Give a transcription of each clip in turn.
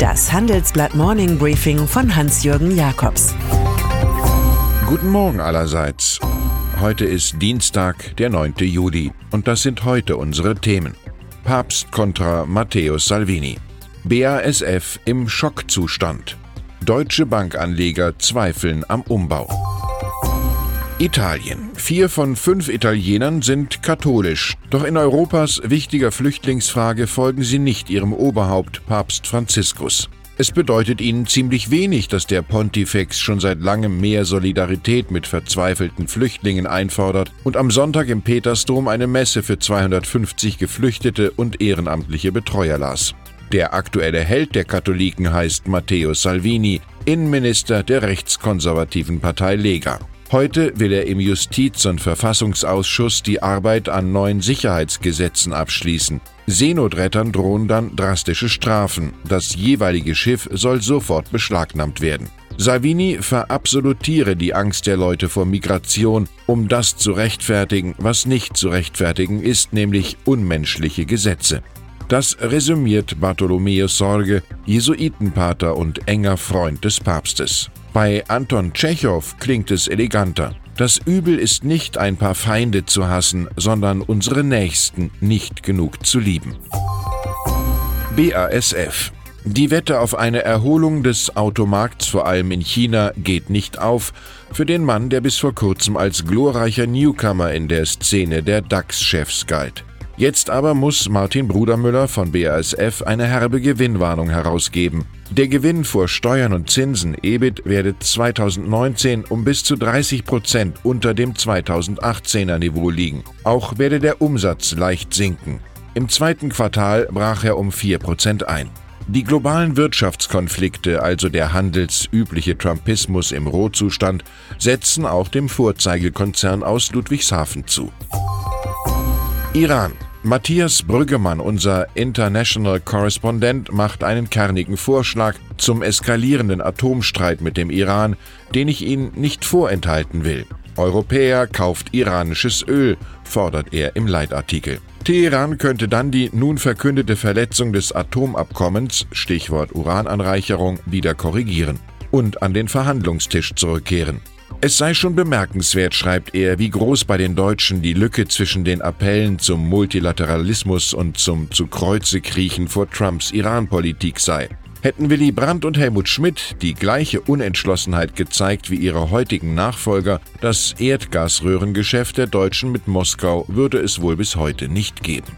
Das Handelsblatt Morning Briefing von Hans-Jürgen Jakobs. Guten Morgen allerseits. Heute ist Dienstag, der 9. Juli. Und das sind heute unsere Themen. Papst kontra Matteo Salvini. BASF im Schockzustand. Deutsche Bankanleger zweifeln am Umbau. Italien. Vier von fünf Italienern sind katholisch. Doch in Europas wichtiger Flüchtlingsfrage folgen sie nicht ihrem Oberhaupt Papst Franziskus. Es bedeutet ihnen ziemlich wenig, dass der Pontifex schon seit langem mehr Solidarität mit verzweifelten Flüchtlingen einfordert und am Sonntag im Petersdom eine Messe für 250 Geflüchtete und ehrenamtliche Betreuer las. Der aktuelle Held der Katholiken heißt Matteo Salvini, Innenminister der rechtskonservativen Partei Lega. Heute will er im Justiz- und Verfassungsausschuss die Arbeit an neuen Sicherheitsgesetzen abschließen. Seenotrettern drohen dann drastische Strafen. Das jeweilige Schiff soll sofort beschlagnahmt werden. Salvini verabsolutiere die Angst der Leute vor Migration, um das zu rechtfertigen, was nicht zu rechtfertigen ist, nämlich unmenschliche Gesetze. Das resümiert Bartholomäus Sorge, Jesuitenpater und enger Freund des Papstes. Bei Anton Tschechow klingt es eleganter. Das Übel ist nicht ein paar Feinde zu hassen, sondern unsere Nächsten nicht genug zu lieben. BASF die Wette auf eine Erholung des Automarkts, vor allem in China, geht nicht auf für den Mann, der bis vor kurzem als glorreicher Newcomer in der Szene der DAX-Chefs galt. Jetzt aber muss Martin Brudermüller von BASF eine herbe Gewinnwarnung herausgeben. Der Gewinn vor Steuern und Zinsen EBIT werde 2019 um bis zu 30 Prozent unter dem 2018er Niveau liegen. Auch werde der Umsatz leicht sinken. Im zweiten Quartal brach er um 4 Prozent ein. Die globalen Wirtschaftskonflikte, also der handelsübliche Trumpismus im Rohzustand, setzen auch dem Vorzeigekonzern aus Ludwigshafen zu. Iran Matthias Brüggemann, unser International Correspondent, macht einen kernigen Vorschlag zum eskalierenden Atomstreit mit dem Iran, den ich Ihnen nicht vorenthalten will. Europäer kauft iranisches Öl, fordert er im Leitartikel. Teheran könnte dann die nun verkündete Verletzung des Atomabkommens, Stichwort Urananreicherung, wieder korrigieren und an den Verhandlungstisch zurückkehren. Es sei schon bemerkenswert, schreibt er, wie groß bei den Deutschen die Lücke zwischen den Appellen zum Multilateralismus und zum zu Kreuze kriechen vor Trumps Iran-Politik sei. Hätten Willy Brandt und Helmut Schmidt die gleiche Unentschlossenheit gezeigt wie ihre heutigen Nachfolger, das Erdgasröhrengeschäft der Deutschen mit Moskau würde es wohl bis heute nicht geben.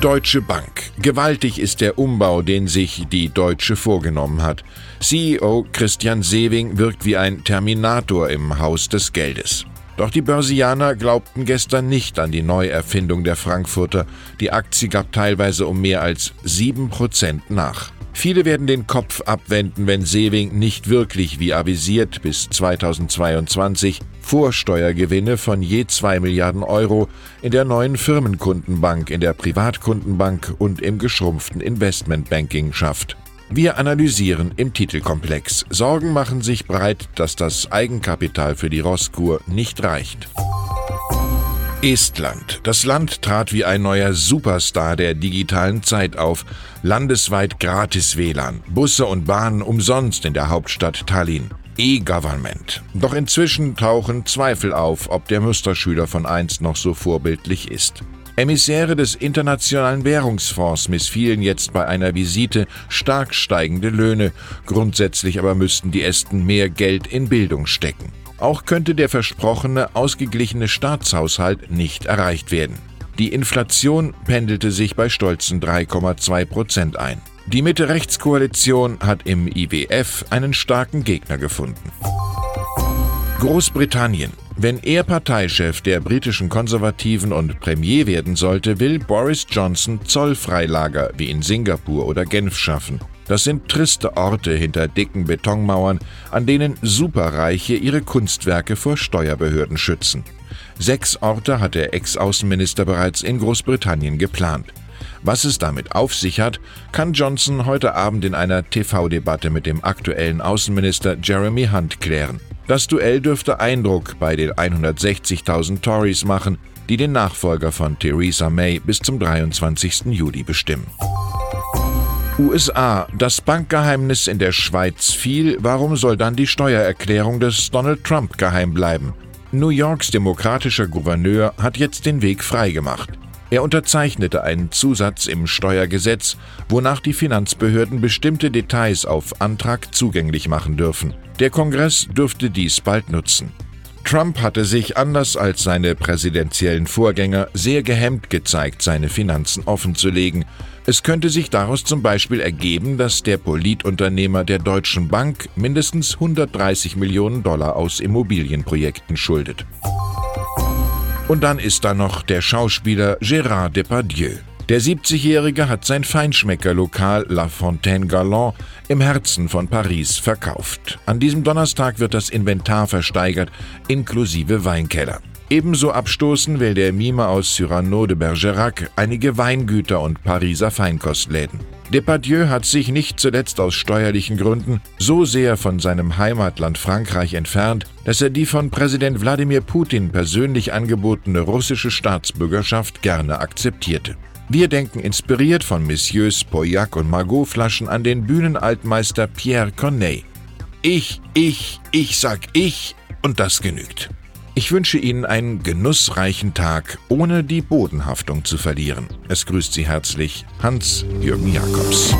Deutsche Bank. Gewaltig ist der Umbau, den sich die Deutsche vorgenommen hat. CEO Christian Sewing wirkt wie ein Terminator im Haus des Geldes. Doch die Börsianer glaubten gestern nicht an die Neuerfindung der Frankfurter. Die Aktie gab teilweise um mehr als 7% nach. Viele werden den Kopf abwenden, wenn Sewing nicht wirklich, wie avisiert, bis 2022 Vorsteuergewinne von je 2 Milliarden Euro in der neuen Firmenkundenbank, in der Privatkundenbank und im geschrumpften Investmentbanking schafft. Wir analysieren im Titelkomplex. Sorgen machen sich breit, dass das Eigenkapital für die Rosskur nicht reicht. Estland. Das Land trat wie ein neuer Superstar der digitalen Zeit auf. Landesweit gratis WLAN, Busse und Bahnen umsonst in der Hauptstadt Tallinn. E-Government. Doch inzwischen tauchen Zweifel auf, ob der Musterschüler von einst noch so vorbildlich ist. Emissäre des Internationalen Währungsfonds missfielen jetzt bei einer Visite stark steigende Löhne. Grundsätzlich aber müssten die Esten mehr Geld in Bildung stecken. Auch könnte der versprochene ausgeglichene Staatshaushalt nicht erreicht werden. Die Inflation pendelte sich bei stolzen 3,2 Prozent ein. Die Mitte-Rechts-Koalition hat im IWF einen starken Gegner gefunden. Großbritannien. Wenn er Parteichef der britischen Konservativen und Premier werden sollte, will Boris Johnson Zollfreilager wie in Singapur oder Genf schaffen. Das sind triste Orte hinter dicken Betonmauern, an denen Superreiche ihre Kunstwerke vor Steuerbehörden schützen. Sechs Orte hat der Ex-Außenminister bereits in Großbritannien geplant. Was es damit auf sich hat, kann Johnson heute Abend in einer TV-Debatte mit dem aktuellen Außenminister Jeremy Hunt klären. Das Duell dürfte Eindruck bei den 160.000 Tories machen, die den Nachfolger von Theresa May bis zum 23. Juli bestimmen. USA. Das Bankgeheimnis in der Schweiz fiel. Warum soll dann die Steuererklärung des Donald Trump geheim bleiben? New Yorks demokratischer Gouverneur hat jetzt den Weg freigemacht. Er unterzeichnete einen Zusatz im Steuergesetz, wonach die Finanzbehörden bestimmte Details auf Antrag zugänglich machen dürfen. Der Kongress dürfte dies bald nutzen. Trump hatte sich anders als seine präsidentiellen Vorgänger sehr gehemmt gezeigt, seine Finanzen offenzulegen. Es könnte sich daraus zum Beispiel ergeben, dass der Politunternehmer der Deutschen Bank mindestens 130 Millionen Dollar aus Immobilienprojekten schuldet. Und dann ist da noch der Schauspieler Gérard Depardieu. Der 70-Jährige hat sein Feinschmeckerlokal La Fontaine Galant im Herzen von Paris verkauft. An diesem Donnerstag wird das Inventar versteigert, inklusive Weinkeller. Ebenso abstoßen will der Mime aus Cyrano de Bergerac einige Weingüter und Pariser Feinkostläden. Depardieu hat sich nicht zuletzt aus steuerlichen Gründen so sehr von seinem Heimatland Frankreich entfernt, dass er die von Präsident Wladimir Putin persönlich angebotene russische Staatsbürgerschaft gerne akzeptierte. Wir denken inspiriert von Messieurs Pauillac und Margot Flaschen an den Bühnenaltmeister Pierre Corneille. Ich, ich, ich sag ich und das genügt. Ich wünsche Ihnen einen genussreichen Tag, ohne die Bodenhaftung zu verlieren. Es grüßt Sie herzlich Hans-Jürgen Jakobs.